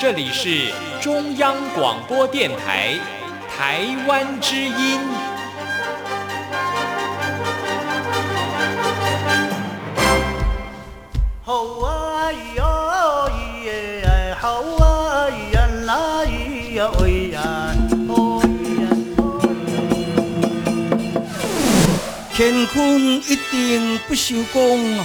这里是中央广播电台台湾之音。好啊咿咿呀，好啊咿呀啦咿呀喂呀，哦咿呀哦咿呀乾坤一定不朽功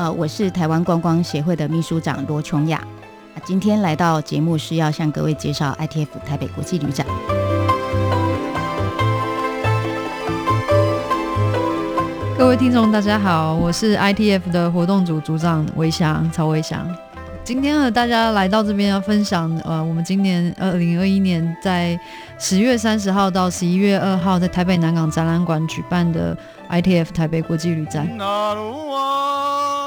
呃，我是台湾观光协会的秘书长罗琼雅，啊今天来到节目是要向各位介绍 ITF 台北国际旅展。各位听众，大家好，我是 ITF 的活动组组长维翔曹维翔。今天和大家来到这边要分享，呃，我们今年二零二一年在十月三十号到十一月二号在台北南港展览馆举办的 ITF 台北国际旅展。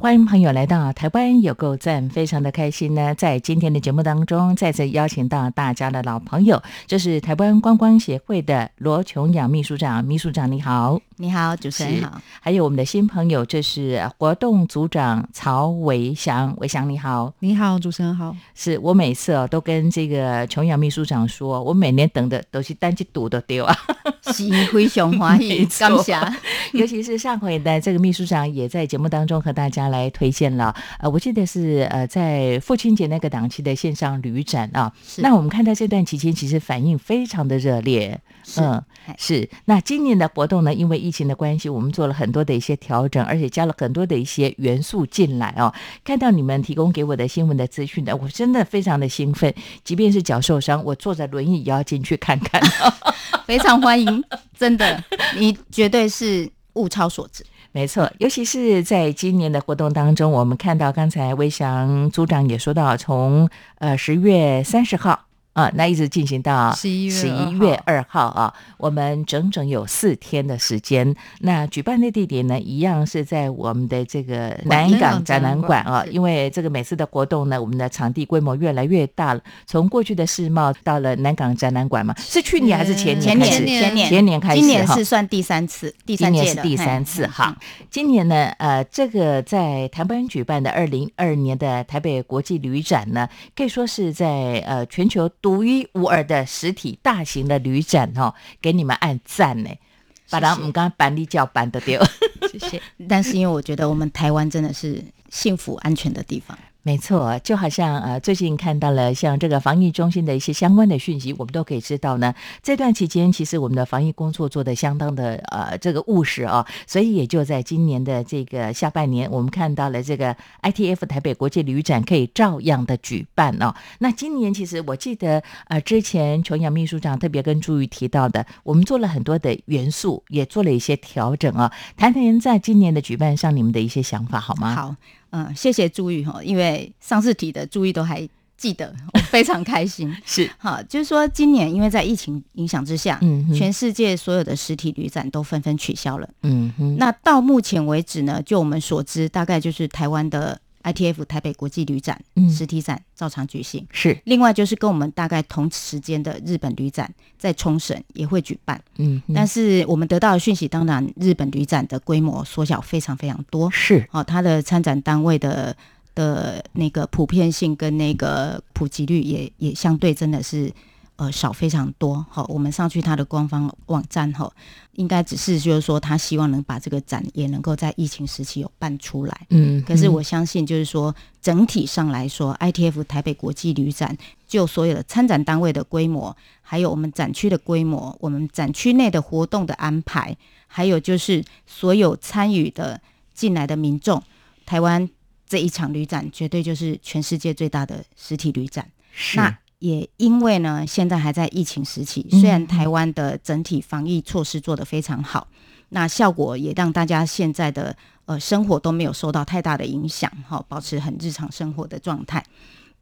欢迎朋友来到台湾有够赞，非常的开心呢。在今天的节目当中，再次邀请到大家的老朋友，这是台湾观光协会的罗琼阳秘书长。秘书长你好，你好，主持人好。还有我们的新朋友，这是活动组长曹维祥。维祥你好，你好，主持人好。是我每次哦都跟这个琼瑶秘书长说，我每年等的都是单去赌的丢啊，是非常欢喜，没错感谢。尤其是上回呢这个秘书长也在节目当中和大家来推荐了，呃，我记得是呃在父亲节那个档期的线上旅展啊。那我们看到这段期间，其实反应非常的热烈。是嗯哎，是。那今年的活动呢，因为疫情的关系，我们做了很多的一些调整，而且加了很多的一些元素进来哦。看到你们提供给我的新闻的资讯呢，我真的非常的兴奋。即便是脚受伤，我坐着轮椅也要进去看看。非常欢迎，真的，你绝对是物超所值。没错，尤其是在今年的活动当中，我们看到刚才魏翔组长也说到，从呃十月三十号啊，那一直进行到11月十一月二号。啊，我们整整有四天的时间。那举办的地点呢，一样是在我们的这个南南港港展览馆啊，因为这个每次的活动呢，我们的场地规模越来越大了，从过去的世贸到了南港展览馆嘛，是。去年还是前前年，开始？前年，前年开始今年是算第三次，第三年是第三次嘿哈。今年呢，呃，这个在台湾举办的二零二年的台北国际旅展呢，可以说是在呃全球独一无二的实体大型的旅展哦，给你们按赞呢。把咱们刚刚班里叫板的丢，谢谢。但是因为我觉得我们台湾真的是幸福安全的地方。没错，就好像呃，最近看到了像这个防疫中心的一些相关的讯息，我们都可以知道呢。这段期间，其实我们的防疫工作做得相当的呃这个务实啊，所以也就在今年的这个下半年，我们看到了这个 ITF 台北国际旅展可以照样的举办哦。那今年其实我记得呃，之前琼阳秘书长特别跟朱玉提到的，我们做了很多的元素，也做了一些调整啊。谈谈在今年的举办上你们的一些想法好吗？好，嗯，谢谢朱玉哈，因为上次提的朱玉都还记得，我非常开心。是，好，就是说今年因为在疫情影响之下，嗯全世界所有的实体旅展都纷纷取消了。嗯哼，那到目前为止呢，就我们所知，大概就是台湾的 ITF 台北国际旅展、嗯。实体展照常举行。是，另外就是跟我们大概同时间的日本旅展在冲绳也会举办，嗯，但是我们得到的讯息，当然日本旅展的规模缩小非常非常多。是。哦，它的参展单位的的那个普遍性跟那个普及率也也相对真的是呃少非常多。好，我们上去他的官方网站哈，应该只是就是说他希望能把这个展也能够在疫情时期有办出来。嗯，可是我相信，就是说整体上来说，ITF 台北国际旅展就所有的参展单位的规模，还有我们展区的规模，我们展区内的活动的安排，还有就是所有参与的进来的民众，台湾这一场旅展绝对就是全世界最大的实体旅展。是那也因为呢，现在还在疫情时期，嗯虽然台湾的整体防疫措施做得非常好，那效果也让大家现在的呃生活都没有受到太大的影响，哈、保持很日常生活的状态。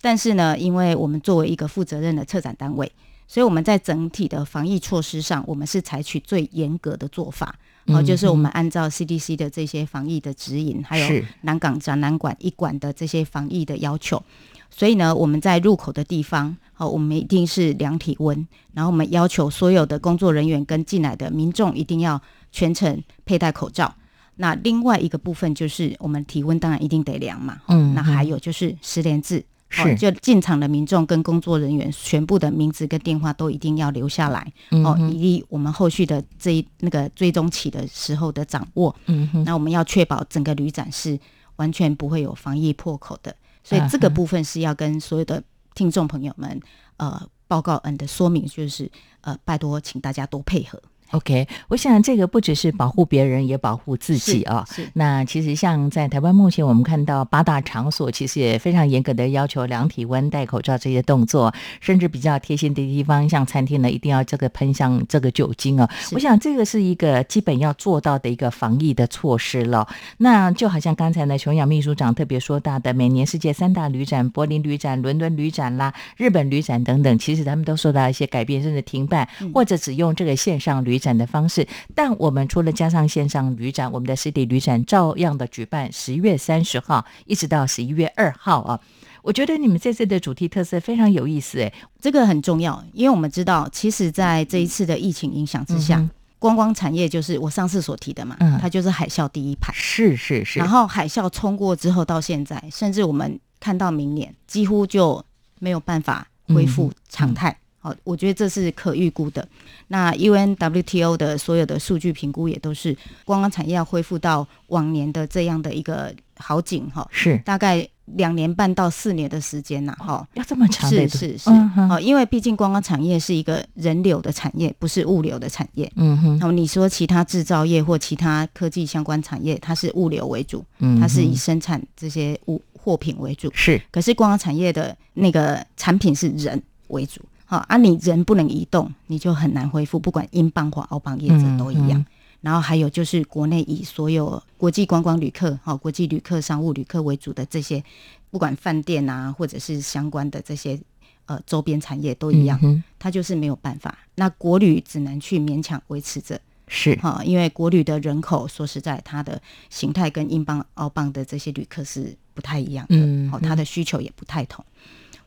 但是呢，因为我们作为一个负责任的策展单位，所以我们在整体的防疫措施上，我们是采取最严格的做法。哦，就是我们按照 CDC 的这些防疫的指引，还有南港展览馆一馆的这些防疫的要求，所以呢，我们在入口的地方，哦，我们一定是量体温，然后我们要求所有的工作人员跟进来的民众一定要全程佩戴口罩。那另外一个部分就是我们体温当然一定得量嘛，哦嗯那还有就是十连制。是哦，就进场的民众跟工作人员全部的名字跟电话都一定要留下来、嗯哦，以及我们后续的这一那个追踪起的时候的掌握。嗯哼，那我们要确保整个旅展是完全不会有防疫破口的，所以这个部分是要跟所有的听众朋友们呃报告嗯的说明，就是呃拜托请大家多配合。OK，我想这个不只是保护别人，也保护自己啊、是是那其实像在台湾目前，我们看到八大场所其实也非常严格的要求量体温、戴口罩这些动作，甚至比较贴心的地方，像餐厅呢，一定要这个喷上这个酒精哦。我想这个是一个基本要做到的一个防疫的措施了。那就好像刚才呢，琼瑶秘书长特别说到的，每年世界三大旅展，柏林旅展、伦敦旅展啦、日本旅展等等，其实他们都受到一些改变，甚至停办，或者只用这个线上旅展的方式。但我们除了加上线上旅展，我们的实体旅展照样的举办，十月三十号一直到十一月二号啊。我觉得你们这次的主题特色非常有意思，诶，这个很重要，因为我们知道，其实，在这一次的疫情影响之下，嗯观光产业就是我上次所提的嘛，嗯它就是海啸第一排。是是是，然后海啸冲过之后，到现在，甚至我们看到明年几乎就没有办法恢复常态。好、我觉得这是可预估的。那 UNWTO 的所有的数据评估也都是观光产业要恢复到往年的这样的一个好景哈，是大概两年半到四年的时间呐，哈。要这么长的是是是，嗯哼哦，因为毕竟观光产业是一个人流的产业，不是物流的产业。嗯哼，那么你说其他制造业或其他科技相关产业，它是物流为主，嗯它是以生产这些物货品为主。是可是观光产业的那个产品是人为主，好啊，你人不能移动，你就很难恢复，不管英镑或澳镑业者都一样。嗯嗯然后还有就是国内以所有国际观光旅客、哈国际旅客、商务旅客为主的这些，不管饭店啊，或者是相关的这些呃周边产业都一样，嗯它就是没有办法。那国旅只能去勉强维持着，是。哈，因为国旅的人口说实在，它的形态跟英镑、澳镑的这些旅客是不太一样的，嗯好，它的需求也不太同，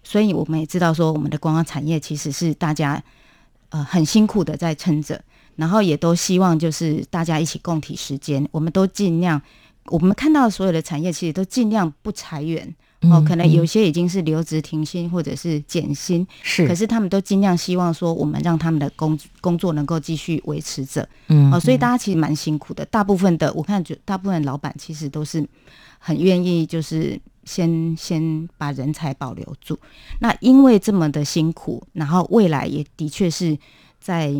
所以我们也知道说，我们的观光产业其实是大家呃很辛苦的在撑着，然后也都希望就是大家一起共体时间，我们都尽量，我们看到所有的产业其实都尽量不裁员。哦，可能有些已经是留职停薪或者是减薪，是，可是他们都尽量希望说，我们让他们的工工作能够继续维持着。嗯哦，所以大家其实蛮辛苦的。大部分的我看，就大部分老板其实都是很愿意，就是先先把人才保留住。那因为这么的辛苦，然后未来也的确是在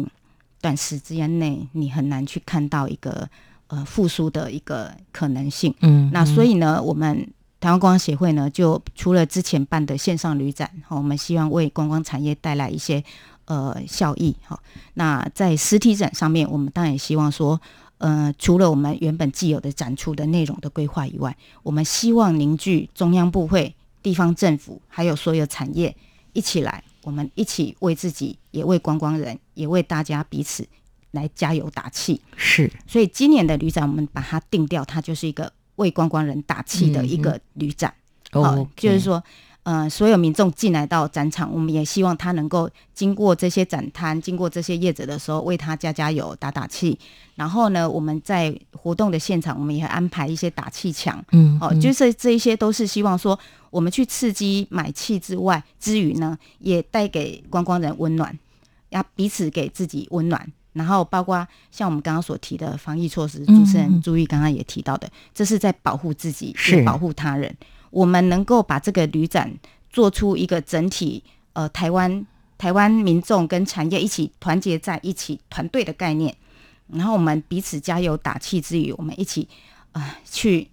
短时间内，你很难去看到一个呃复苏的一个可能性。嗯那所以呢，我们台湾观光协会呢，就除了之前办的线上旅展，哈，我们希望为观光产业带来一些呃效益，哈。那在实体展上面，我们当然也希望说，呃，除了我们原本既有的展出的内容的规划以外，我们希望凝聚中央部会、地方政府还有所有产业一起来，我们一起为自己，也为观光人，也为大家彼此来加油打气。是所以今年的旅展，我们把它定掉，它就是一个为观光人打气的一个旅展。好哦，就是说，呃，所有民众进来到展场，我们也希望他能够经过这些展摊，经过这些业者的时候，为他加加油、打打气。然后呢，我们在活动的现场，我们也安排一些打气墙。嗯哦，就是这一些都是希望说，我们去刺激买气之外，之余呢，也带给观光人温暖，要彼此给自己温暖。然后包括像我们刚刚所提的防疫措施，主持人朱毅刚刚也提到的，这是在保护自己，是也保护他人。我们能够把这个旅展做出一个整体，呃，台湾台湾民众跟产业一起团结在一起团队的概念，然后我们彼此加油打气之余，我们一起啊、呃去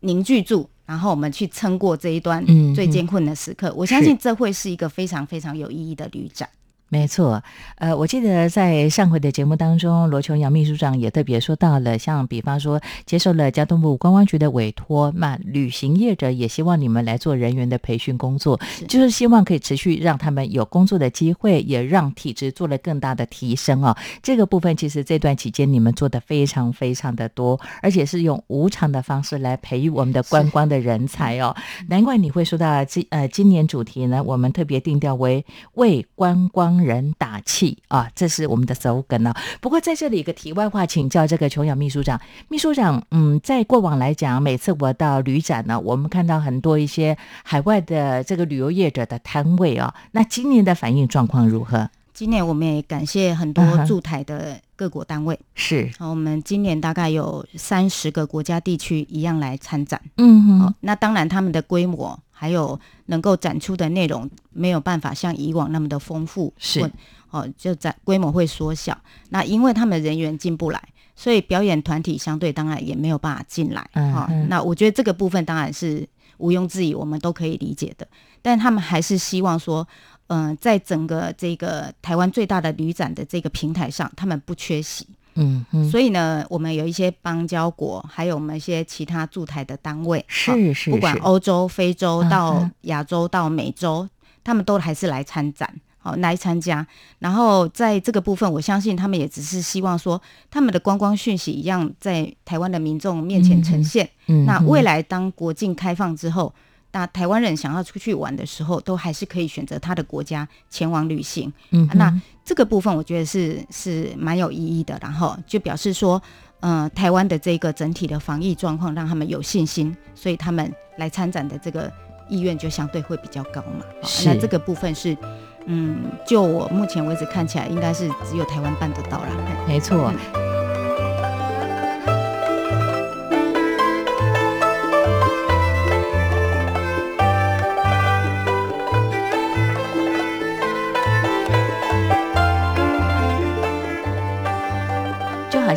凝聚住，然后我们去撑过这一段嗯最艰困的时刻。我相信这会是一个非常非常有意义的旅展。没错，呃，我记得在上回的节目当中，罗琼阳秘书长也特别说到了，像比方说接受了交通部观光局的委托，那旅行业者也希望你们来做人员的培训工作，就是希望可以持续让他们有工作的机会，也让体质做了更大的提升哦。这个部分其实这段期间你们做的非常非常的多，而且是用无偿的方式来培育我们的观光的人才哦。难怪你会说到今呃今年主题呢，我们特别定调为为观光人打气啊，这是我们的 slogan 呢、不过在这里一个题外话，请教这个琼瑶秘书长，秘书长，嗯，在过往来讲，每次我到旅展呢，我们看到很多一些海外的这个旅游业者的摊位啊，那今年的反应状况如何？今年我们也感谢很多驻台的各国单位。是，好，我们今年大概有三十个国家地区一样来参展。嗯哦，那当然他们的规模还有能够展出的内容没有办法像以往那么的丰富，是哦，就展规模会缩小。那因为他们人员进不来，所以表演团体相对当然也没有办法进来。哈、那我觉得这个部分当然是毋庸置疑，我们都可以理解的。但他们还是希望说，嗯、在整个这个台湾最大的旅展的这个平台上，他们不缺席。嗯嗯，所以呢，我们有一些邦交国，还有我们一些其他驻台的单位，好是是，不管欧洲、非洲嗯到亚洲到美洲，他们都还是来参展，好来参加。然后在这个部分，我相信他们也只是希望说，他们的观光讯息一样在台湾的民众面前呈现。嗯那未来来当国境开放之后，那台湾人想要出去玩的时候，都还是可以选择他的国家前往旅行。嗯哼那这个部分我觉得是是蛮有意义的，然后就表示说，呃，台湾的这个整体的防疫状况让他们有信心，所以他们来参展的这个意愿就相对会比较高嘛。那这个部分是，嗯，就我目前为止看起来，应该是只有台湾办得到啦。没错。就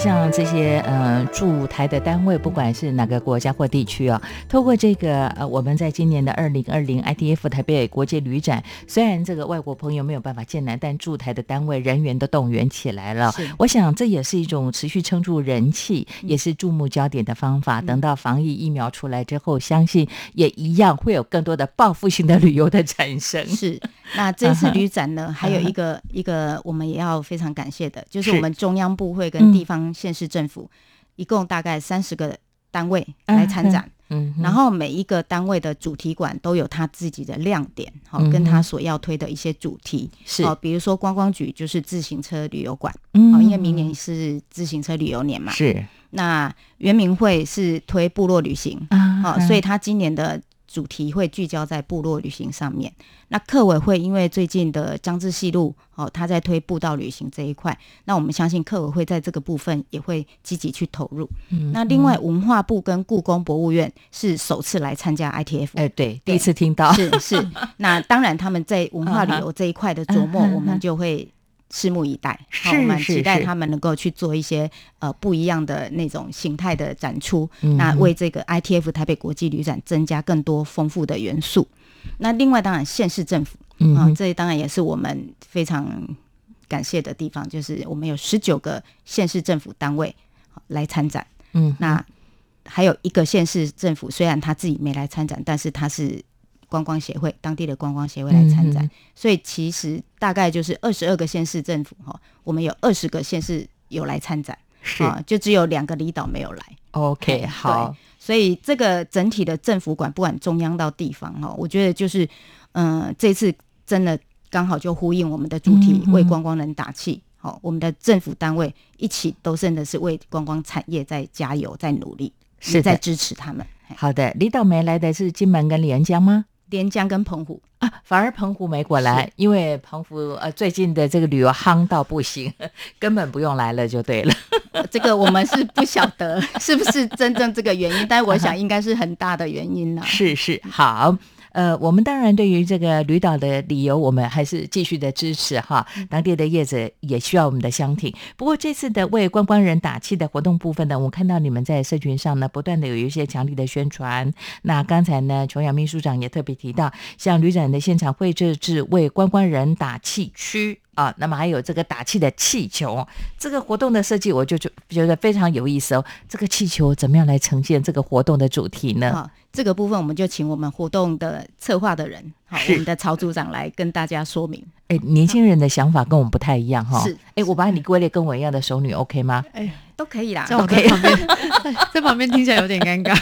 好像这些呃驻台的单位，不管是哪个国家或地区啊，透过这个呃，我们在今年的二零二零 ITF 台北国际旅展，虽然这个外国朋友没有办法进来，但驻台的单位人员都动员起来了是。我想这也是一种持续撑住人气，也是注目焦点的方法。等到防疫疫苗出来之后，相信也一样会有更多的报复性的旅游的产生。是，那这次 旅展呢，还有一个一个我们也要非常感谢的，就是是我们中央部会嗯跟地方县市政府，一共大概三十个单位来参展。然后每一个单位的主题馆都有他自己的亮点，好、跟他所要推的一些主题，是。哦，比如说观光局就是自行车旅游馆，嗯哦，因为明年是自行车旅游年嘛，是。那圆明会是推部落旅行，啊好、所以他今年的主题会聚焦在部落旅行上面。那客委会因为最近的江志西路，哦，他在推步道旅行这一块，那我们相信客委会在这个部分也会积极去投入。嗯那另外，文化部跟故宫博物院是首次来参加 ITF，哎，对，第一次听到，是是。那当然，他们在文化旅游 这一块的琢磨，我们就会拭目以待。是好我们期待他们能够去做一些呃不一样的那种形态的展出，嗯那为这个 ITF 台北国际旅展增加更多丰富的元素。那另外，当然县市政府啊、嗯哼这当然也是我们非常感谢的地方，就是我们有十九个县市政府单位来参展。嗯，那还有一个县市政府，虽然他自己没来参展，但是他是观光协会当地的观光协会来参展，嗯所以其实大概就是二十二个县市政府哈，我们有二十个县市有来参展。是。啊，就只有两个离岛没有来。OK，哎好，所以这个整体的政府管，不管中央到地方哈，我觉得就是，嗯、这次真的刚好就呼应我们的主题，为观光人打气。好，我们的政府单位一起都真的是为观光产业在加油，在努力，是在支持他们。好的，离岛没来的是金门跟连江吗？连江跟澎湖啊，反而澎湖没过来，因为澎湖呃最近的这个旅游夯到不行，根本不用来了就对了。这个我们是不晓得是不是真正这个原因，但我想 应该是很大的原因了。是是好。呃，我们当然对于这个旅岛的理由，我们还是继续的支持哈。当地的业者也需要我们的相挺。不过这次的为观光人打气的活动部分呢，我看到你们在社群上呢，不断的有一些强力的宣传。那刚才呢，琼瑶秘书长也特别提到，像旅展的现场会设置为观光人打气区。啊，那么还有这个打气的气球，这个活动的设计我就就觉得非常有意思哦。这个气球怎么样来呈现这个活动的主题呢？好，这个部分我们就请我们活动的策划的人，好，我们的曹组长来跟大家说明。哎，年轻人的想法跟我们不太一样哈。是，哎，我把你归类跟我一样的熟女，OK 吗？哎，都可以啦，在我旁边，在旁边听起来有点尴尬。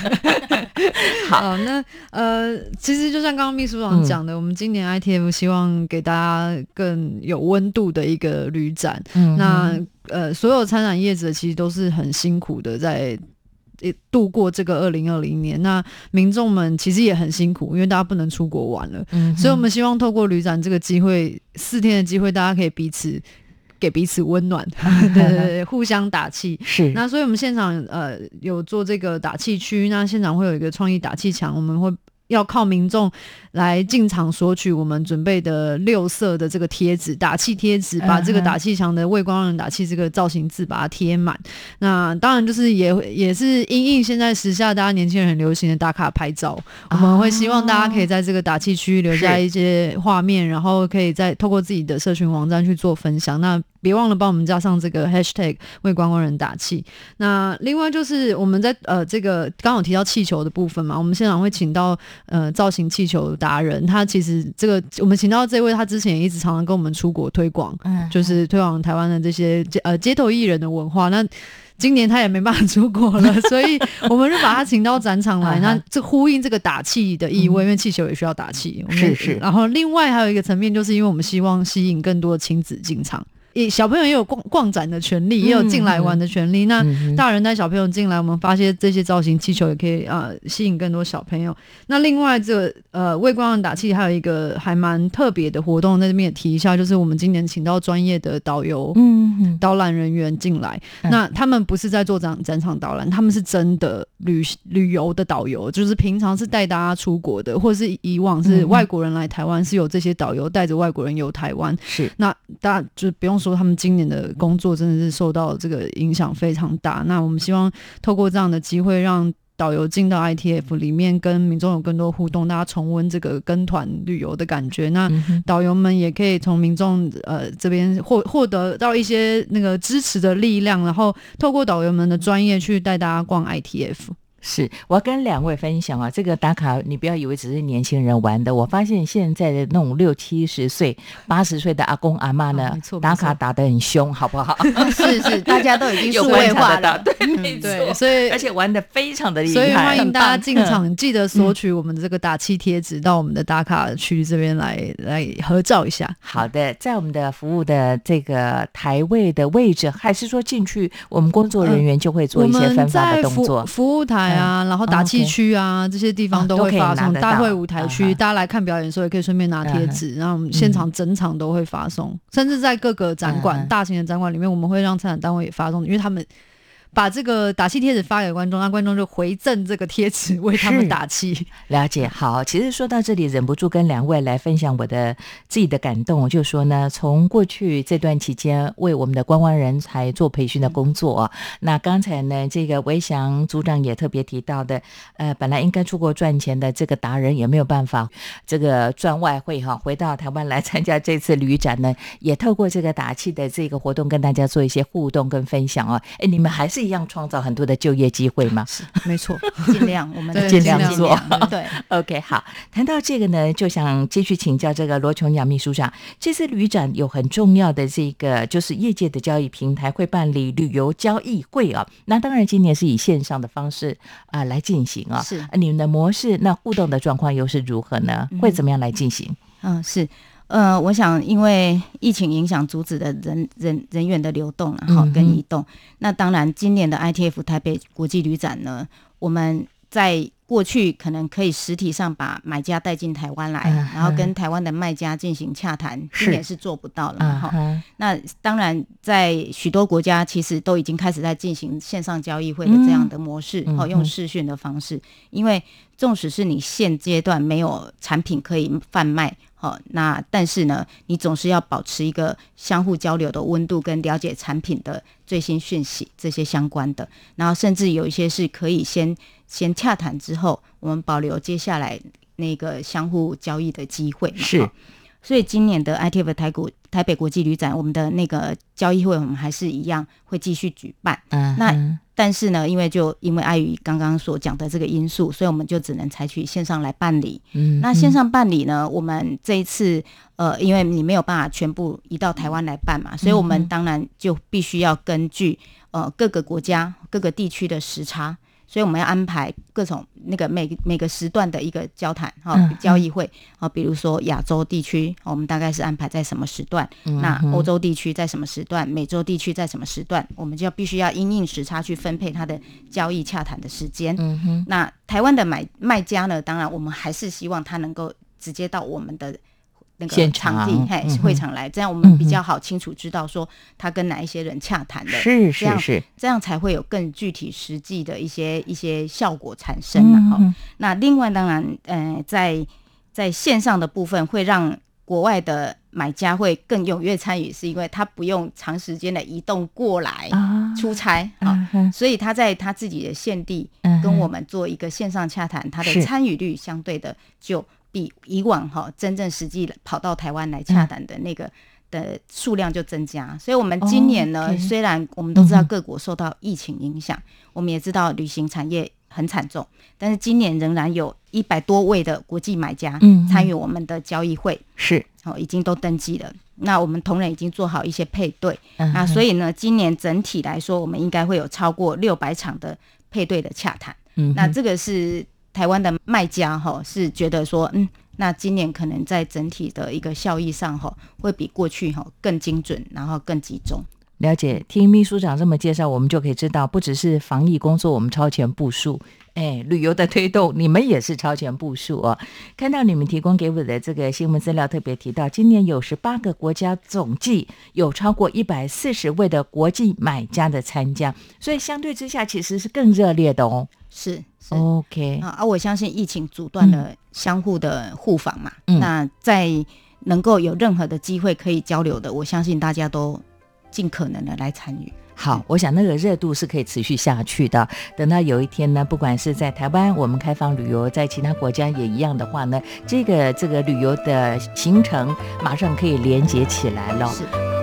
好，那呃，其实就像刚刚秘书长讲的，我们今年 ITF 希望给大家更有温度的一个旅展。那呃，所有参展业者其实都是很辛苦的在度过这个二零二零年。那民众们其实也很辛苦，因为大家不能出国玩了。嗯，所以我们希望透过旅展这个机会，四天的机会，大家可以彼此。给彼此温暖，对对对，互相打气。是，那所以我们现场呃有做这个打气区，那现场会有一个创意打气墙，我们会。要靠民众来进场索取我们准备的六色的这个贴纸，打气贴纸，把这个打气墙的为光人打气这个造型字把它贴满。那当然就是也也是因应现在时下大家年轻人很流行的打卡拍照，我们会希望大家可以在这个打气区留下一些画面，然后可以再透过自己的社群网站去做分享。那别忘了帮我们加上这个 hashtag 为观光人打气。那另外就是我们在呃这个刚好提到气球的部分嘛，我们现场会请到呃造型气球达人，他其实这个我们请到这位，他之前也一直常常跟我们出国推广，嗯就是推广台湾的这些呃街头艺人的文化。那今年他也没办法出国了，所以我们就把他请到展场来，那这呼应这个打气的意味，因为气球也需要打气。是是。然后另外还有一个层面，就是因为我们希望吸引更多的亲子进场。小朋友也有逛逛展的权利，也有进来玩的权利。那大人带小朋友进来，我们发现这些造型气球也可以啊，吸引更多小朋友。那另外，这个呃为观众打气，还有一个还蛮特别的活动，在这边也提一下，就是我们今年请到专业的导游、嗯导览人员进来。那他们不是在做展展场导览，他们是真的旅旅游的导游，就是平常是带大家出国的，或者是以往是外国人来台湾，是有这些导游带着外国人游台湾。是那大家就不用。说他们今年的工作真的是受到这个影响非常大。那我们希望透过这样的机会，让导游进到 ITF 里面，跟民众有更多互动，大家重温这个跟团旅游的感觉。那导游们也可以从民众呃这边获获得到一些那个支持的力量，然后透过导游们的专业去带大家逛 ITF。是，我要跟两位分享啊，这个打卡你不要以为只是年轻人玩的，我发现现在的那种六七十岁、八十岁的阿公阿妈呢，打卡打得很凶，好不好？是是，大家都已经 数位化了，对对，所以而且玩的非常的厉害，所以欢迎大家进场，记得索取我们的这个打气贴纸，到我们的打卡区这边来来合照一下。好的，在我们的服务的这个台位的位置，还是说进去，我们工作人员就会做一些分发的动作，服务台。啊，然后打气区啊，这些地方都会发送。大会舞台区，大家来看表演的时候也可以顺便拿贴纸，然后我们现场整场都会发送，甚至在各个展馆、大型的展馆里面，我们会让参展单位也发送，因为他们。把这个打气贴纸发给观众，让观众就回赠这个贴纸为他们打气。了解，好。其实说到这里，忍不住跟两位来分享我的自己的感动。就说呢，从过去这段期间为我们的观光人才做培训的工作，那刚才呢，这个韦翔组长也特别提到的，呃，本来应该出国赚钱的这个达人也没有办法这个赚外汇哈，回到台湾来参加这次旅展呢，也透过这个打气的这个活动跟大家做一些互动跟分享哦。哎，你们还是。一样创造很多的就业机会吗？是，没错，尽量我们尽量做。对，OK，好。谈到这个呢，就想继续请教这个罗琼雅秘书长。这次旅展有很重要的这个，就是业界的交易平台会办理旅游交易会啊。那当然，今年是以线上的方式啊来进行啊。是，你们的模式那互动的状况又是如何呢？会怎么样来进行？嗯，是。呃，我想因为疫情影响，阻止的人人人员的流动，然后跟移动。那当然，今年的 ITF 台北国际旅展呢，我们在过去可能可以实体上把买家带进台湾来，嗯然后跟台湾的卖家进行洽谈，今年是做不到了哈。啊哈，那当然，在许多国家其实都已经开始在进行线上交易会的这样的模式，哦、用视讯的方式。因为纵使是你现阶段没有产品可以贩卖，好、那但是呢，你总是要保持一个相互交流的温度，跟了解产品的最新讯息这些相关的。然后甚至有一些是可以先先洽谈之后，我们保留接下来那个相互交易的机会。是齁所以今年的 ITF 台股台北国际旅展，我们的那个交易会，我们还是一样会继续举办。嗯那哼但是呢，因为就因为碍于刚刚所讲的这个因素，所以我们就只能采取线上来办理。嗯那线上办理呢，我们这一次呃，因为你没有办法全部移到台湾来办嘛，所以我们当然就必须要根据呃各个国家、各个地区的时差。所以我们要安排各种那个每每个时段的一个交谈哈、嗯交易会啊，比如说亚洲地区，我们大概是安排在什么时段？嗯那欧洲地区在什么时段？美洲地区在什么时段？我们就要必须要因应时差去分配它的交易洽谈的时间。嗯哼，那台湾的买卖家呢，当然我们还是希望他能够直接到我们的那个场地，嘿会场来，这样我们比较好清楚知道说他跟哪一些人洽谈的，是是是，这样才会有更具体实际的一些一些效果产生啊。哈、嗯那另外当然，呃，在在线上的部分会让国外的买家会更踊跃参与，是因为他不用长时间的移动过来啊出差啊。嗯所以他在他自己的现地跟我们做一个线上洽谈，他的参与率相对的就比以往哈真正实际跑到台湾来洽谈的那个。的数量就增加，所以我们今年呢，虽然我们都知道各国受到疫情影响，我们也知道旅行产业很惨重，但是今年仍然有一百多位的国际买家参与我们的交易会，是，哦，已经都登记了。那我们同仁已经做好一些配对，嗯那所以以呢，今年整体来说，我们应该会有超过六百场的配对的洽谈。嗯那这个是台湾的卖家哈，是觉得说，嗯，那今年可能在整体的一个效益上哈，会比过去哈更精准，然后更集中。了解，听秘书长这么介绍，我们就可以知道，不只是防疫工作我们超前部署，哎，旅游的推动你们也是超前部署哦。看到你们提供给我的这个新闻资料，特别提到，今年有十八个国家，总计有超过一百四十位的国际买家的参加，所以相对之下其实是更热烈的哦。是是。OK，啊，啊我相信疫情阻断了相互的互访嘛。嗯那在能够有任何的机会可以交流的，我相信大家都尽可能的来参与。好，我想那个热度是可以持续下去的。等到有一天呢，不管是在台湾我们开放旅游，在其他国家也一样的话呢，这个这个旅游的行程马上可以连接起来了。是。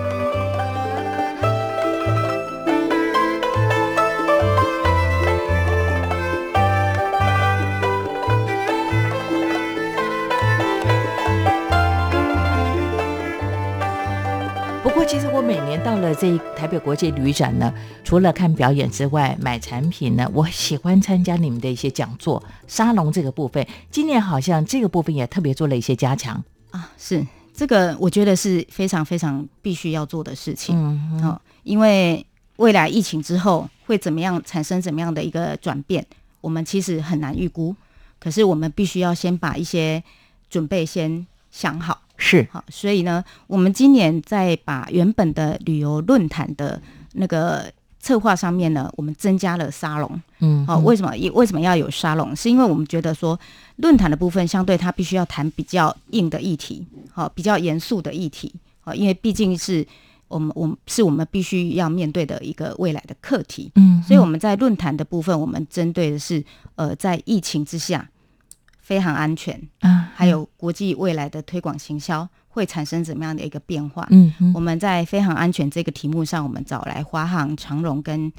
到了这台北国际旅展呢，除了看表演之外，买产品呢，我喜欢参加你们的一些讲座、沙龙这个部分。今年好像这个部分也特别做了一些加强。啊，是这个，我觉得是非常非常必须要做的事情。嗯哦，因为未来疫情之后会怎么样产生怎么样的一个转变，我们其实很难预估。可是我们必须要先把一些准备先想好。是好，所以呢，我们今年在把原本的旅游论坛的那个策划上面呢，我们增加了沙龙。嗯，好、为什么？也为什么要有沙龙？是因为我们觉得说，论坛的部分相对它必须要谈比较硬的议题，好、比较严肃的议题，好、因为毕竟是我们我们是我们必须要面对的一个未来的课题。嗯，所以我们在论坛的部分，我们针对的是呃，在疫情之下非常安全，啊，还有国际未来的推广行销会产生怎么样的一个变化？嗯嗯我们在飞航安全这个题目上，我们找来华航、长荣跟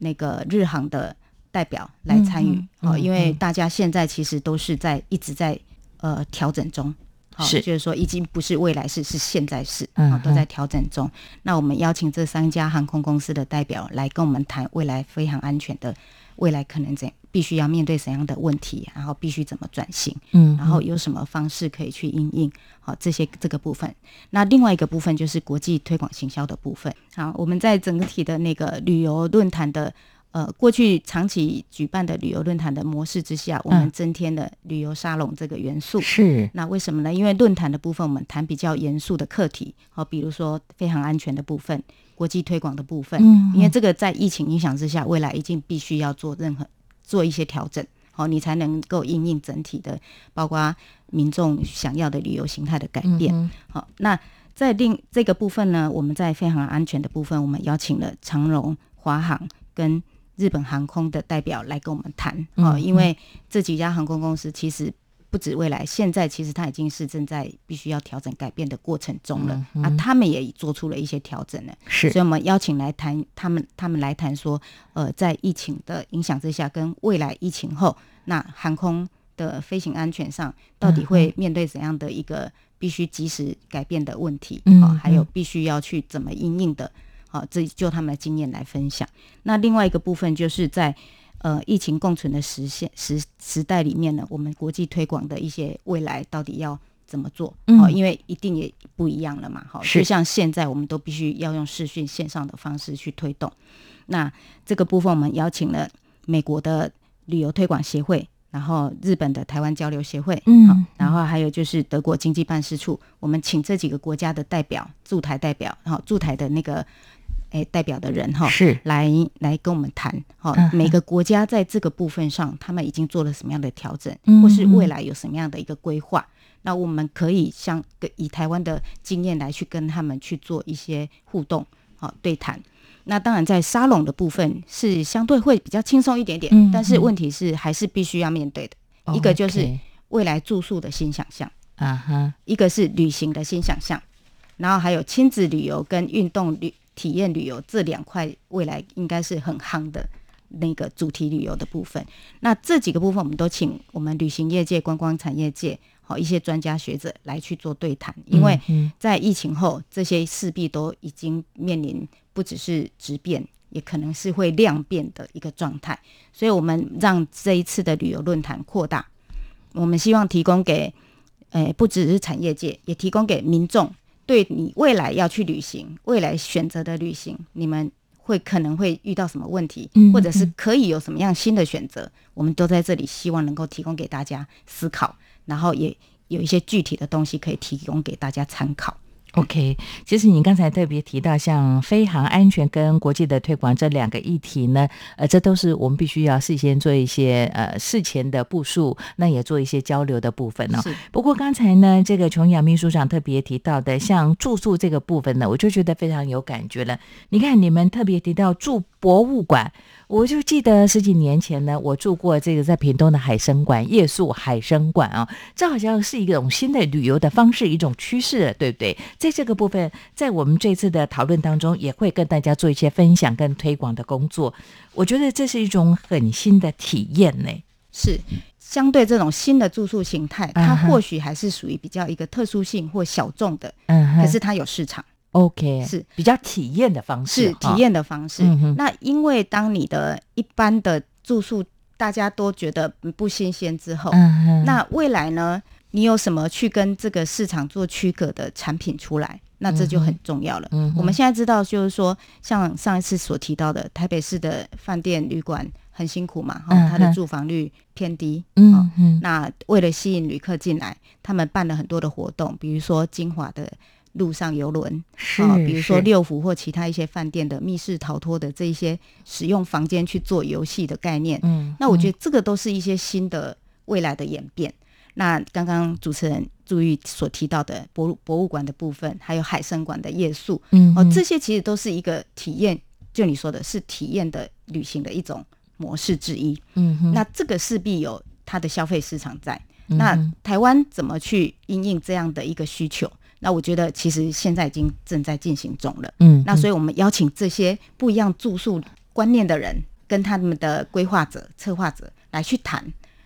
那个日航的代表来参与嗯，嗯哦，嗯因为大家现在其实都是在一直在呃调整中。好是就是说已经不是未来式，是现在式，啊哦，都在调整中。那我们邀请这三家航空公司的代表来跟我们谈未来飞航安全的未来可能怎必须要面对怎样的问题，然后必须怎么转型。嗯，然后有什么方式可以去应应好这些这个部分。那另外一个部分就是国际推广行销的部分。好，我们在整体的那个旅游论坛的呃，过去长期举办的旅游论坛的模式之下，我们增添了旅游沙龙这个元素。是，那为什么呢？因为论坛的部分，我们谈比较严肃的课题，好，比如说非常安全的部分、国际推广的部分。嗯，因为这个在疫情影响之下，未来一定必须要做任何做一些调整，好，你才能够应应整体的，包括民众想要的旅游形态的改变。好，那在另这个部分呢，我们在飞航安全的部分，我们邀请了长荣、华航跟日本航空的代表来跟我们谈啊，因为这几家航空公司其实不止未来，现在其实它已经是正在必须要调整改变的过程中了啊，他们也做出了一些调整了，是，所以我们邀请来谈，他们他们来谈说，呃，在疫情的影响之下，跟未来疫情后，那航空的飞行安全上到底会面对怎样的一个必须及时改变的问题啊，还有必须要去怎么应应的。好，这就他们的经验来分享。那另外一个部分，就是在呃疫情共存的实现时时代里面呢，我们国际推广的一些未来到底要怎么做？哦，因为一定也不一样了嘛。好，就像现在我们都必须要用视讯线上的方式去推动。那这个部分，我们邀请了美国的旅游推广协会，然后日本的台湾交流协会，嗯，然后还有就是德国经济办事处，我们请这几个国家的代表驻台代表，然后驻台的那个。诶，代表的人哈是来来跟我们谈哈，每个国家在这个部分上，他们已经做了什么样的调整，或是未来有什么样的一个规划？那我们可以像以台湾的经验来去跟他们去做一些互动，好对谈。那当然在沙龙的部分是相对会比较轻松一点点，但是问题是还是必须要面对的。一个就是未来住宿的新想象，啊哈，一个是旅行的新想象，然后还有亲子旅游跟运动旅。体验旅游这两块未来应该是很夯的那个主题旅游的部分。那这几个部分，我们都请我们旅行业界、观光产业界好一些专家学者来去做对谈。因为在疫情后，这些势必都已经面临不只是质变，也可能是会量变的一个状态。所以，我们让这一次的旅游论坛扩大，我们希望提供给诶不只是产业界，也提供给民众。对你未来要去旅行，未来选择的旅行，你们会可能会遇到什么问题，或者是可以有什么样新的选择，我们都在这里，希望能够提供给大家思考，然后也有一些具体的东西可以提供给大家参考。OK，其实你刚才特别提到像飞航安全跟国际的推广这两个议题呢，呃，这都是我们必须要事先做一些呃事前的部署，那也做一些交流的部分呢。不过刚才呢，这个琼瑶秘书长特别提到的像住宿这个部分呢，我就觉得非常有感觉了。你看你们特别提到住博物馆。我就记得十几年前呢，我住过这个在屏东的海参馆夜宿海参馆啊，这好像是一种新的旅游的方式，一种趋势，对不对？在这个部分，在我们这次的讨论当中，也会跟大家做一些分享跟推广的工作。我觉得这是一种很新的体验呢。是相对这种新的住宿形态，它或许还是属于比较一个特殊性或小众的，嗯，可是它有市场。OK，是比较体验的方式，是体验的方式。那因为当你的一般的住宿大家都觉得不新鲜之后，那未来呢，你有什么去跟这个市场做区隔的产品出来？那这就很重要了。我们现在知道，就是说，像上一次所提到的，台北市的饭店旅馆很辛苦嘛，哈，它的住房率偏低。嗯嗯，那为了吸引旅客进来，他们办了很多的活动，比如说金华的。陆上游轮，啊，比如说六福或其他一些饭店的密室逃脱的这一些使用房间去做游戏的概念，嗯，那我觉得这个都是一些新的未来的演变。那刚刚主持人注意所提到的博博物馆的部分，还有海参馆的夜宿，嗯，哦，这些其实都是一个体验，就你说的是体验的旅行的一种模式之一，嗯，那这个势必有它的消费市场在。那台湾怎么去应应这样的一个需求？那我觉得其实现在已经正在进行中了，嗯，那所以我们邀请这些不一样住宿观念的人，跟他们的规划者、策划者来去谈，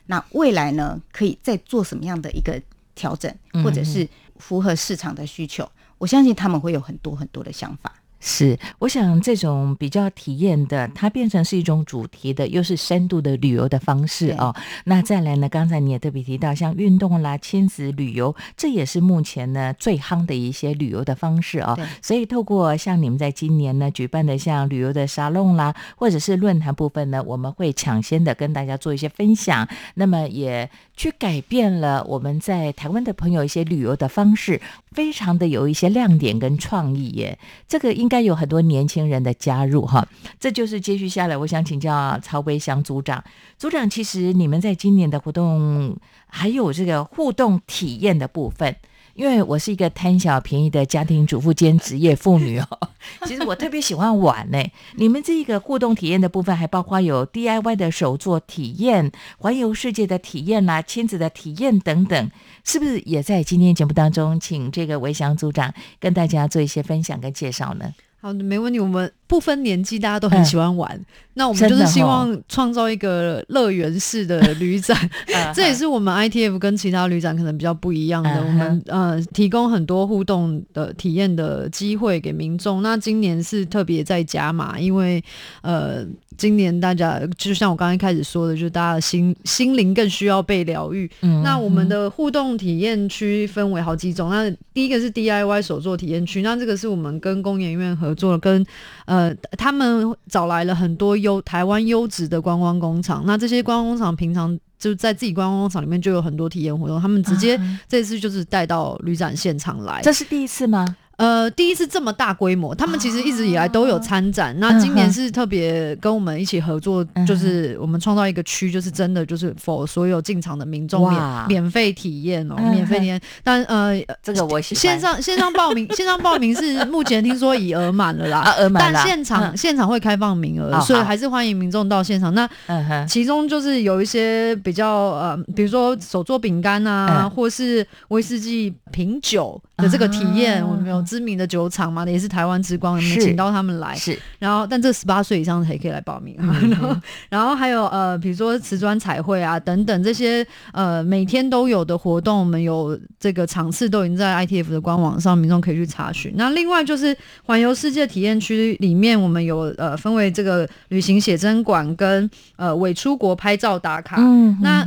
那未来呢可以再做什么样的一个调整，或者是符合市场的需求，我相信他们会有很多很多的想法。是，我想这种比较体验的，它变成是一种主题的，又是深度的旅游的方式哦。那再来呢？刚才你也特别提到，像运动啦、亲子旅游，这也是目前呢最夯的一些旅游的方式哦。所以透过像你们在今年呢举办的像旅游的沙龙啦，或者是论坛部分呢，我们会抢先的跟大家做一些分享。那么也去改变了我们在台湾的朋友一些旅游的方式，非常的有一些亮点跟创意耶。这个应应该有很多年轻人的加入哈，这就是接续下来，我想请教曹维祥组长。组长，其实你们在今年的活动还有这个互动体验的部分。因为我是一个贪小便宜的家庭主妇兼职业妇女哦，其实我特别喜欢玩呢。你们这个互动体验的部分，还包括有 DIY 的手作体验、环游世界的体验啦、亲子的体验等等，是不是也在今天节目当中，请这个维祥组长跟大家做一些分享跟介绍呢？好，没问题。我们不分年纪，大家都很喜欢玩。那我们就是希望创造一个乐园式的旅展，这也是我们 ITF 跟其他旅展可能比较不一样的。我们呃提供很多互动的体验的机会给民众。那今年是特别在加码，因为呃今年大家就像我刚才开始说的，就是大家的心心灵更需要被疗愈。那我们的互动体验区分为好几种。那第一个是 DIY 手作体验区，那这个是我们跟工研院合作，跟呃他们找来了很多。优台湾优质的观光工厂，那这些观光工厂平常就在自己观光工厂里面就有很多体验活动，他们直接这次就是带到旅展现场来，这是第一次吗？呃，第一次这么大规模，他们其实一直以来都有参展。那今年是特别跟我们一起合作，就是我们创造一个区，就是真的就是否所有进场的民众免免费体验哦，免费体验。但呃，这个我线上线上报名，线上报名是目前听说已额满了啦，额满但现场现场会开放名额，所以还是欢迎民众到现场。那其中就是有一些比较呃，比如说手做饼干啊，或是威士忌品酒的这个体验，我们有。知名的酒厂嘛，也是台湾之光，我们请到他们来。是，然后但这十八岁以上才可以来报名。然后，然后还有呃，比如说瓷砖彩绘啊等等这些呃每天都有的活动，我们有这个场次都已经在 ITF 的官网上，民众可以去查询。那另外就是环游世界体验区里面，我们有呃分为这个旅行写真馆跟呃伪出国拍照打卡。嗯，那。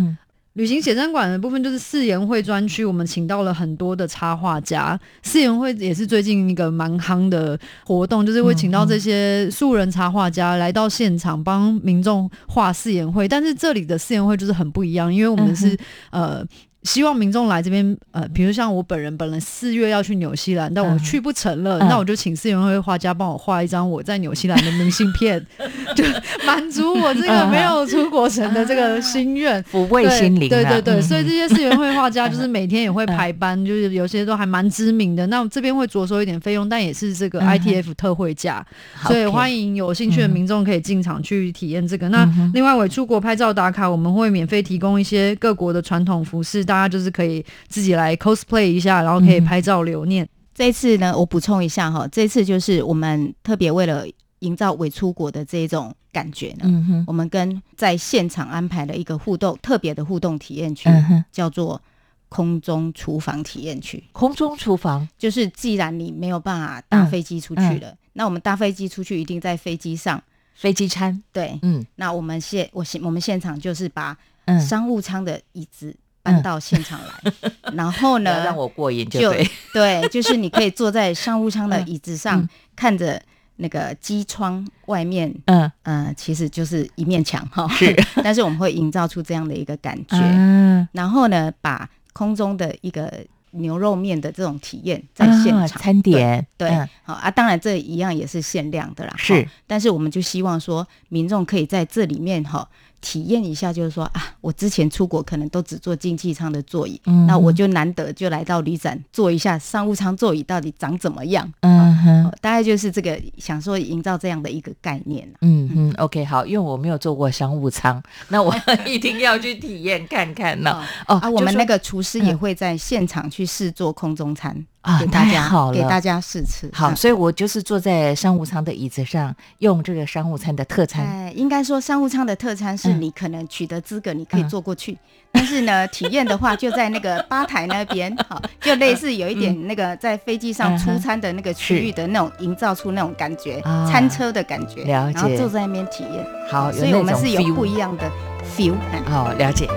旅行写真馆的部分就是四言会专区，我们请到了很多的插画家。四言会也是最近一个蛮夯的活动，就是会请到这些素人插画家来到现场帮民众画四言会。但是这里的四言会就是很不一样，因为我们是呃。希望民众来这边，呃，比如像我本人，本来四月要去纽西兰，但我去不成了，那我就请四元会画家帮我画一张我在纽西兰的明信片，就满足我这个没有出国成的这个心愿，抚慰心灵。对对对，所以这些四元会画家 就是每天也会排班，就是有些都还蛮知名的。那这边会着收一点费用，但也是这个 ITF 特惠价，所以欢迎有兴趣的民众可以进场去体验这个。那另外，我出国拍照打卡，我们会免费提供一些各国的传统服饰。大家就是可以自己来 cosplay 一下，然后可以拍照留念。这一次呢，我补充一下哈，这次就是我们特别为了营造伪出国的这种感觉呢，我们跟在现场安排了一个互动特别的互动体验区，叫做空中厨房体验区。空中厨房就是既然你没有办法搭飞机出去了，那我们搭飞机出去一定在飞机上飞机餐。对，嗯，那我们现我现我们现场就是把商务舱的椅子。搬到现场来，然后呢？让我过瘾就对，对，就是你可以坐在商务舱的椅子上，看着那个机窗外面，嗯嗯，其实就是一面墙哈。是，但是我们会营造出这样的一个感觉。嗯，然后呢，把空中的一个牛肉面的这种体验在现场餐点，对，好啊，当然这一样也是限量的啦。是，但是我们就希望说，民众可以在这里面哈。体验一下，就是说啊，我之前出国可能都只坐经济舱的座椅，那我就难得就来到旅展坐一下商务舱座椅，到底长怎么样？嗯哼，大概就是这个想说营造这样的一个概念嗯哼，OK，好，因为我没有坐过商务舱，那我一定要去体验看看呢。哦啊，我们那个厨师也会在现场去试做空中餐。啊，给大家太好了，给大家试吃。好，嗯所以我就是坐在商务舱的椅子上，用这个商务舱的特餐。哎，应该说商务舱的特餐是嗯你可能取得资格，你可以嗯坐过去。但是呢，体验的话就在那个吧台那边，好，就类似有一点那个在飞机上出餐的那个区域的那种，营造出那种感觉啊，餐车的感觉，了解然后坐在那边体验。好，所以我们是有不一样的 feel。哎哦，了解。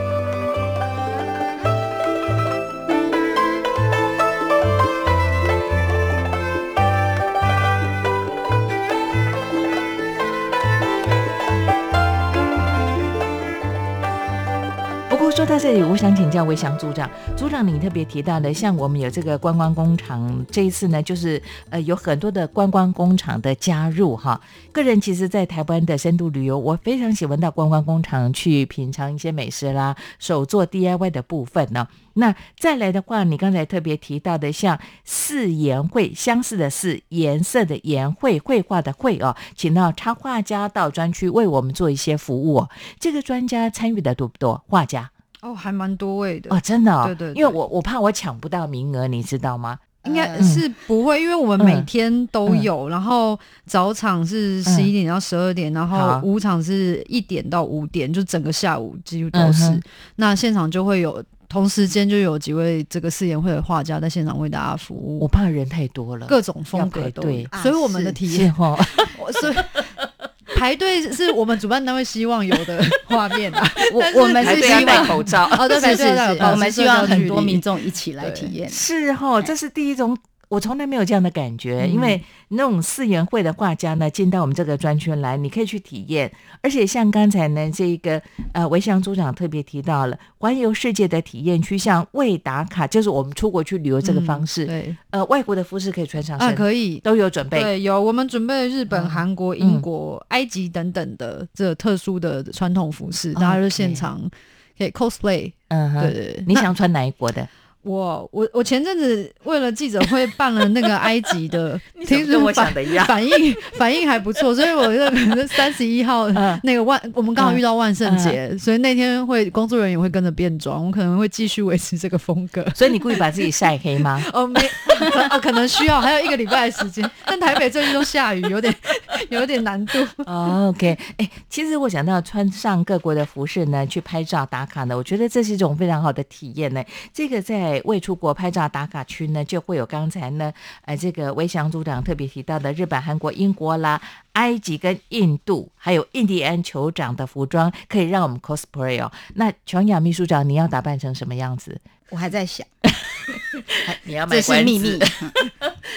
说到这里，我想请教魏翔组长，组长你特别提到的，像我们有这个观光工厂，这一次呢，就是呃有很多的观光工厂的加入哈。个人其实，在台湾的深度旅游，我非常喜欢到观光工厂去品尝一些美食啦，手做 DIY 的部分呢。那再来的话，你刚才特别提到的，像四颜绘，相似的四，颜色的颜绘，绘画的绘哦，请到插画家到专区为我们做一些服务、哦。这个专家参与的多不多？画家？哦，还蛮多位的。哦，真的、哦，对对对。因为我我怕我抢不到名额，你知道吗？应该嗯。是不会，因为我们每天都嗯。有，然后早场是十一点到十二点，然后午场是一点到五点，就整个下午几乎都是。那现场就会有同时间就有几位这个四眼会的画家在现场为大家服务，我怕人太多了，各种风格都所以我们的体验，是哦，我所以排队是我们主办单位希望有的画面啊。我我们是希望口罩。哦，对，排是是是，队要有保持我们希望社交距很多民众一起来体验。是哈、这是第一种，我从来没有这样的感觉，因为那种四元会的画家呢，进到我们这个专区来，你可以去体验，而且像刚才呢，这个呃维祥组长特别提到了环游世界的体验区，像未打卡，就是我们出国去旅游这个方式，嗯对。呃，外国的服饰可以穿上身，啊，可以。都有准备。对，有我们准备日本、嗯。韩国、英国、埃及等等的这特殊的传统服饰，哦大家就现场可以 cosplay。嗯哼，对对对，你想穿哪一国的？我我我前阵子为了记者会办了那个 埃及的，听说反的一样。反应反应还不错，所以我那个三十一号嗯那个万，我们刚好遇到万圣节，所以那天会工作人员会跟着变装，我可能会继续维持这个风格。所以你故意把自己晒黑吗？哦，没，可哦，可能需要还有一个礼拜的时间，但台北最近都下雨，有点有点难度。哦 OK，哎，其实我想到穿上各国的服饰呢，去拍照打卡呢，我觉得这是一种非常好的体验呢。这个在未出国拍照打卡区呢，就会有刚才呢，呃，这个韦翔组长特别提到的日本、韩国、英国啦、埃及跟印度，还有印第安酋长的服装，可以让我们 cosplay 哦。那琼雅秘书长，你要打扮成什么样子？我还在想，你要这是秘密。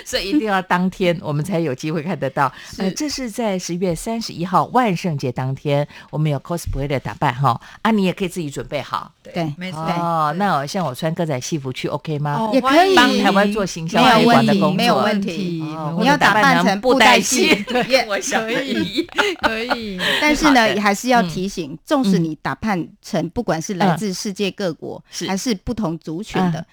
所以一定要当天我们才有机会看得到。呃，这是在十一月三十一号万圣节当天，我们有 cosplay 的打扮哈。啊，你也可以自己准备好。对，没错。哦，那我像我穿歌仔戏服去 OK 吗？哦也可以。帮台湾做行销没有推广的问题工作，没有问题。你要打扮成布袋戏。对，也我可以。以。可以，但是呢，还是要嗯。提醒，纵使你打扮成不管是来自世界各国还是不同族群嗯的，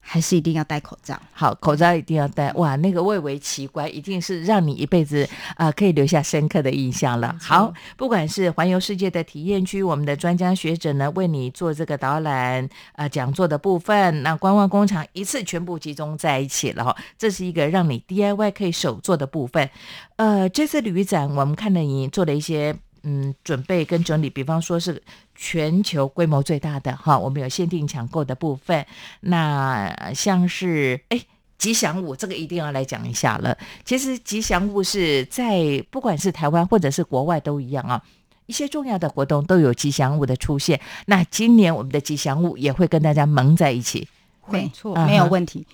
还是一定要戴口罩。好，口罩一定要戴。哇，那个蔚为奇观，一定是让你一辈子啊、可以留下深刻的印象了。好，不管是环游世界的体验区，我们的专家学者呢为你做这个导览啊、讲座的部分，那观光工厂一次全部集中在一起了哈。这是一个让你 DIY 可以手做的部分。呃，这次旅展我们看了你做了一些。嗯，准备跟整理，比方说是全球规模最大的哈，我们有限定抢购的部分。那像是哎。吉祥物这个一定要来讲一下了。其实吉祥物是在不管是台湾或者是国外都一样啊，一些重要的活动都有吉祥物的出现。那今年我们的吉祥物也会跟大家蒙在一起。会没错嗯没有问题。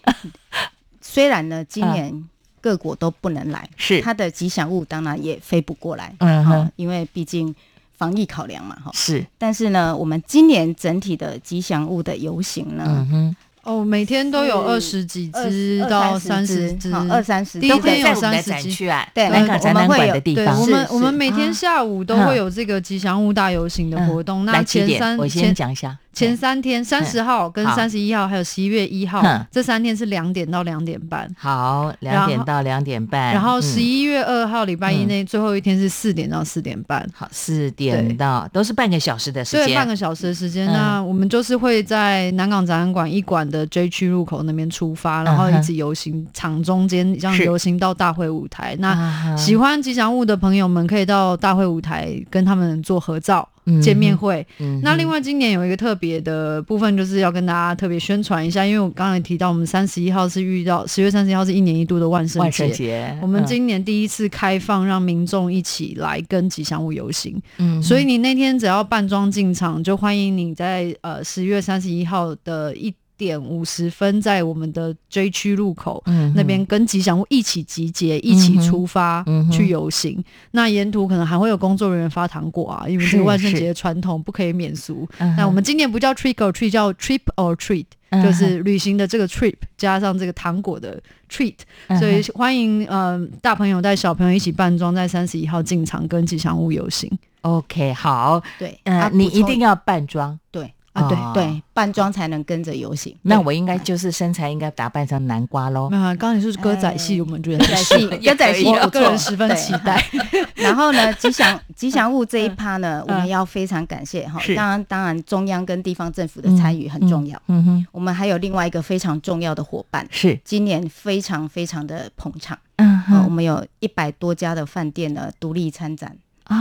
虽然呢，今年各国都不能来，是它的吉祥物当然也飞不过来，嗯哼哈，因为毕竟防疫考量嘛，哈。是，但是呢，我们今年整体的吉祥物的游行呢，嗯哼，哦，每天都有二十几只到三十只，二三十第一都可以天有在我们的30几展区啊，对南港我们会有展览馆的地对，方我。们我们每天下午都嗯会有这个吉祥物大游行的活动。那来几点？前三我先讲一下。前三天三十号跟三十一号，还有十一月一号这三天是两点到两点半。好，两点到两点半，然后嗯。十一月二号礼拜一那最后一天是四点到四点半，好四点对。到都是半个小时的时对，间，半个小时的时间。嗯。那我们就是会在南港展览馆一馆的 J 区入口那边出发，然后一直游行场中间，这样游行到大会舞台。那喜欢吉祥物的朋友们可以到大会舞台跟他们做合照、嗯见面会。嗯那另外今年有一个特别的部分，就是要跟大家特别宣传一下，因为我刚才提到，我们三十一号是遇到十月三十一号是一年一度的万圣万圣节。我们嗯今年第一次开放，让民众一起来跟吉祥物游行。嗯所以你那天只要扮装进场，就欢迎你在呃十月三十一号的一点五十分，在我们的 J 区路口。嗯那边跟吉祥物一起集结，一起出发、嗯去游行。那沿途可能还会有工作人员发糖果啊，因为是这个万圣是节的传统不可以免俗。嗯那我们今年不叫 trick or treat，叫 trip or treat，、嗯就是旅行的这个 trip 加上这个糖果的 treat。所以欢迎呃大朋友带小朋友一起扮装，在三十一号进场跟吉祥物游行。OK 好，对，呃，啊你一定要扮装。对啊，对哦对，扮装才能跟着游行。那我应该就是身材应该打扮成南瓜喽没。有啊，刚刚你是歌仔戏，哎我们觉得 歌仔戏，歌仔戏我我个人十分期待。然后呢，吉祥吉祥物这一趴呢，我嗯们要非常感谢哈。当然，当然，中央跟地方政府的参与很重要。嗯哼，我们还有另外一个非常重要的伙伴，是，今年非常非常的捧场。嗯呃，我们有一百多家的饭店呢独立参展，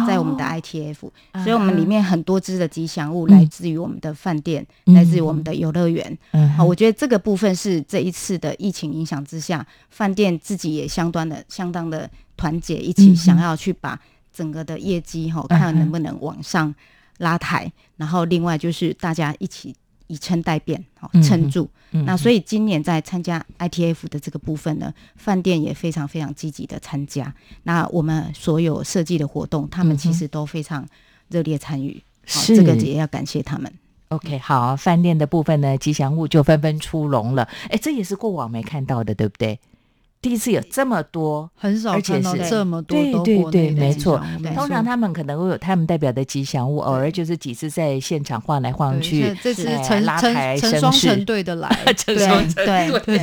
在我们的 ITF，、所以我们里面很多只的吉祥物来自于我们的饭店，嗯来自于我们的游乐园。嗯。好，我觉得这个部分是这一次的疫情影响之下，饭店自己也相当的相当的团结，一起想要去把整个的业绩哈，嗯看能不能往上拉抬。然后另外就是大家一起以撑代变，好撑住。嗯那所以今年在参加 ITF 的这个部分呢，饭店也非常非常积极的参加。那我们所有设计的活动，他们其实都非常热烈参与。好，是这个也要感谢他们。OK 好，饭店的部分呢，吉祥物就纷纷出笼了。哎，这也是过往没看到的，对不对？第一次有这么多。很少而且看到是这么多对对对，没错通常他们可能会有他们代表的吉祥物，偶尔就是几次在现场晃来晃去。这次哎成成成双成对的来，成双成对对，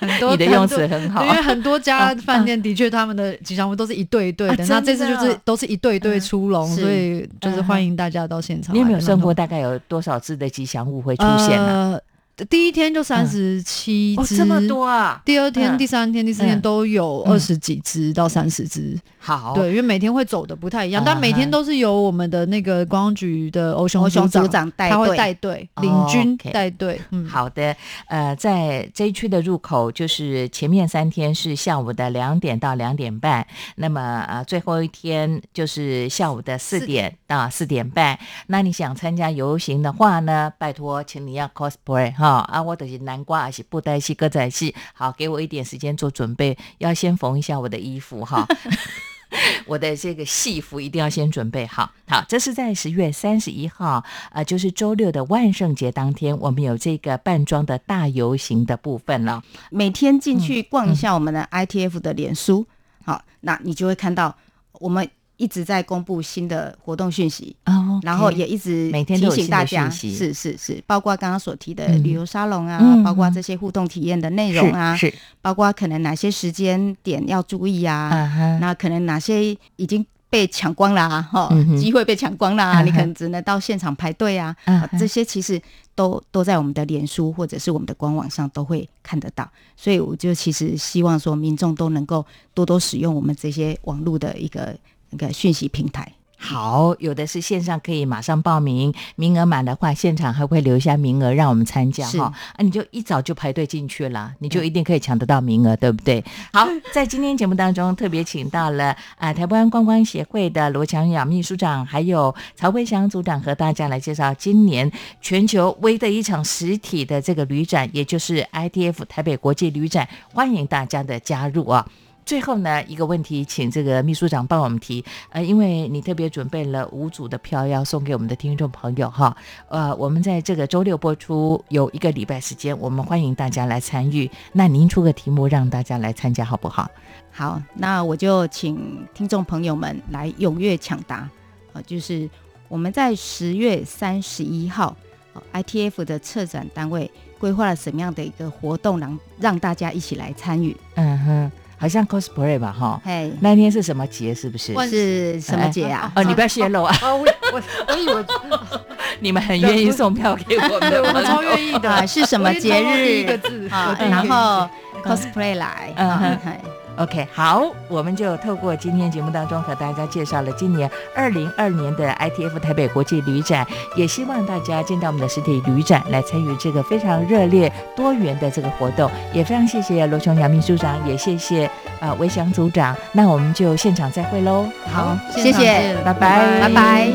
很多 你的用词很好因为很多家 饭店的确他们的吉祥物都是一对一对的，啊那这次就是都是一对一对出笼，所以就是欢迎大家到现场。你有没有算过大概有多少只的吉祥物会出现呢？呃，第一天就三十七哦，只，这么多啊！第二天、嗯。第三天、第四天嗯都有嗯二十几只到三十只，好，对，因为每天会走的不太一样，但每天都是由我们的那个观光局的欧雄组长他会队带队哦领军带队，嗯，好的，呃，在这一区的入口，就是前面三天是下午的两点到两点半，那么呃最后一天就是下午的四点到四点半。那你想参加游行的话呢，拜托，请你要 cosplay 哈啊，我的是南瓜还是布袋戏、歌仔戏，好，给我一点时间做准备，要先缝一下我的衣服哈。我的这个戏服一定要先准备好。好，这是在十月三十一号，呃，就是周六的万圣节当天，我们有这个扮装的大游行的部分了。每天进去逛一下我们的 ITF 的脸书，好，那你就会看到我们一直在公布新的活动讯息，哦然后也一直提醒大家，是是是，包括刚刚所提的嗯。旅游沙龙啊，嗯包括这些互动体验的内容啊，是是。包括可能哪些时间点要注意啊，那可能哪些已经被抢光啦，哈、嗯机会被抢光啦，嗯哼你可能只能到现场排队啊这些其实都都在我们的脸书或者是我们的官网上都会看得到，所以我就其实希望说民众都能够多多使用我们这些网络的一个那个讯息平台。好，有的是线上可以马上报名，名额满的话，现场还会留下名额让我们参加哈。啊，你就一早就排队进去了，你就一定可以抢得到名额，对不对？好，在今天节目当中特别请到了啊、台湾观光协会的罗强雅秘书长，还有曹慧祥组长和大家来介绍今年全球唯一的一场实体的这个旅展，也就是 ITF 台北国际旅展，欢迎大家的加入啊。最后呢，一个问题，请这个秘书长帮我们提。呃，因为你特别准备了五组的票要送给我们的听众朋友哈。呃，我们在这个周六播出有一个礼拜时间，我们欢迎大家来参与。那您出个题目让大家来参加好不好？好，那我就请听众朋友们来踊跃抢答，呃，就是我们在十月三十一号呃 ITF 的策展单位规划了什么样的一个活动，让让大家一起来参与。嗯哼，好像 cosplay 吧哈。嘿，那天是什么节？是不是？万是什么节啊？哦，你不要泄露啊！啊，我我我以为 你们很愿意送票给我们的我们。超愿意的，啊是什么节日第一个字啊，然后 cosplay 来，啊嗯哼嘿 OK，好，我们就透过今天节目当中和大家介绍了今年二零二年的 ITF 台北国际旅展，也希望大家见到我们的实体旅展来参与这个非常热烈多元的这个活动。也非常谢谢罗琼阳秘书长，也谢谢啊韦翔组长。那我们就现场再会喽。好，谢谢，拜拜拜拜。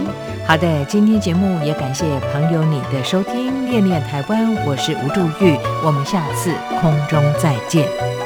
好的，今天节目也感谢朋友你的收听，恋恋台湾，我是吴祝玉，我们下次空中再见。